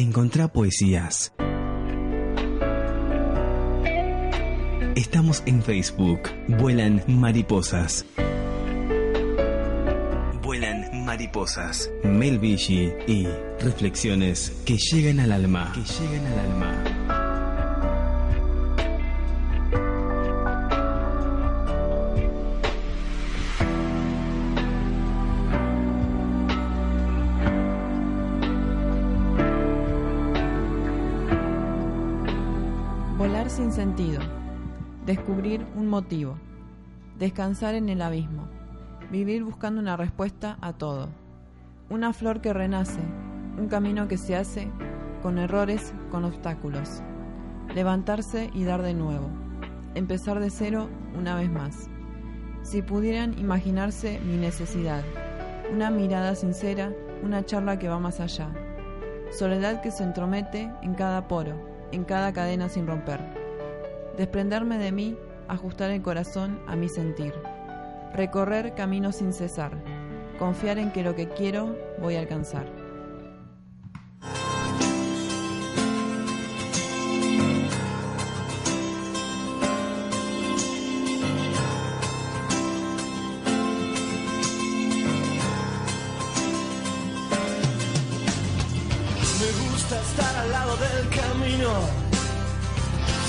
Encontrá poesías. Estamos en Facebook. Vuelan mariposas. Vuelan mariposas. Mel y reflexiones que llegan al alma. Que llegan al alma. Sin sentido. Descubrir un motivo. Descansar en el abismo. Vivir buscando una respuesta a todo. Una flor que renace. Un camino que se hace con errores, con obstáculos. Levantarse y dar de nuevo. Empezar de cero una vez más. Si pudieran imaginarse mi necesidad. Una mirada sincera, una charla que va más allá. Soledad que se entromete en cada poro, en cada cadena sin romper. Desprenderme de mí, ajustar el corazón a mi sentir. Recorrer caminos sin cesar. Confiar en que lo que quiero voy a alcanzar. Me gusta estar al lado del camino,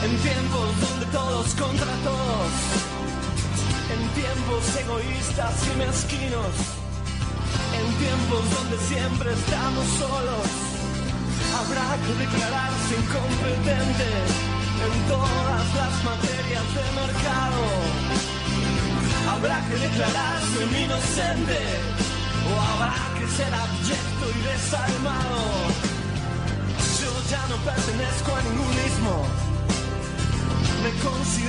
En tiempos donde todos contra todos. En tiempos egoístas y mezquinos. En tiempos donde siempre estamos solos. Habrá que declararse incompetente en todas las materias de mercado. Habrá que declararse inocente. O habrá que ser abyecto y desalmado. Yo ya no pertenezco a ningún mismo.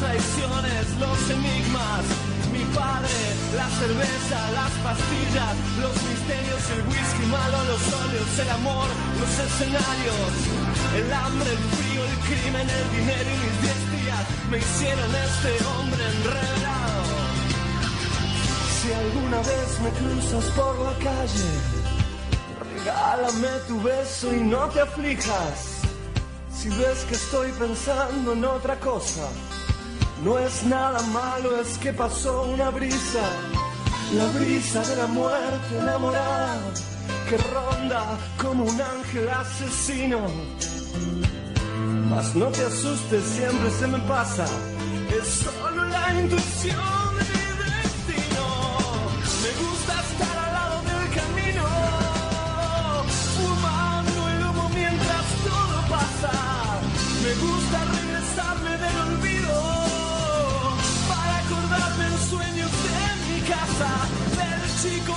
traiciones, los enigmas. Mi padre, la cerveza, las pastillas, los misterios, el whisky malo, los óleos, el amor, los escenarios, el hambre, el frío, el crimen, el dinero y mis diez me hicieron este hombre enredado. Si alguna vez me cruzas por la calle, regálame tu beso y no te aflijas. Si ves que estoy pensando en otra cosa, no es nada malo, es que pasó una brisa, la brisa de la muerte enamorada, que ronda como un ángel asesino. Mas no te asustes, siempre se me pasa, es solo la intuición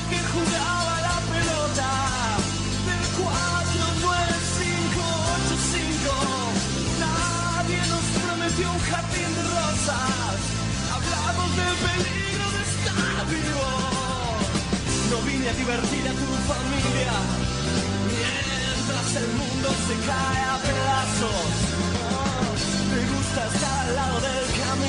Que jugaba la pelota del 49585. Nadie nos prometió un jardín de rosas. Hablamos del peligro de estar vivo. No vine a divertir a tu familia mientras el mundo se cae a pedazos. Oh, me gusta estar al lado del camino.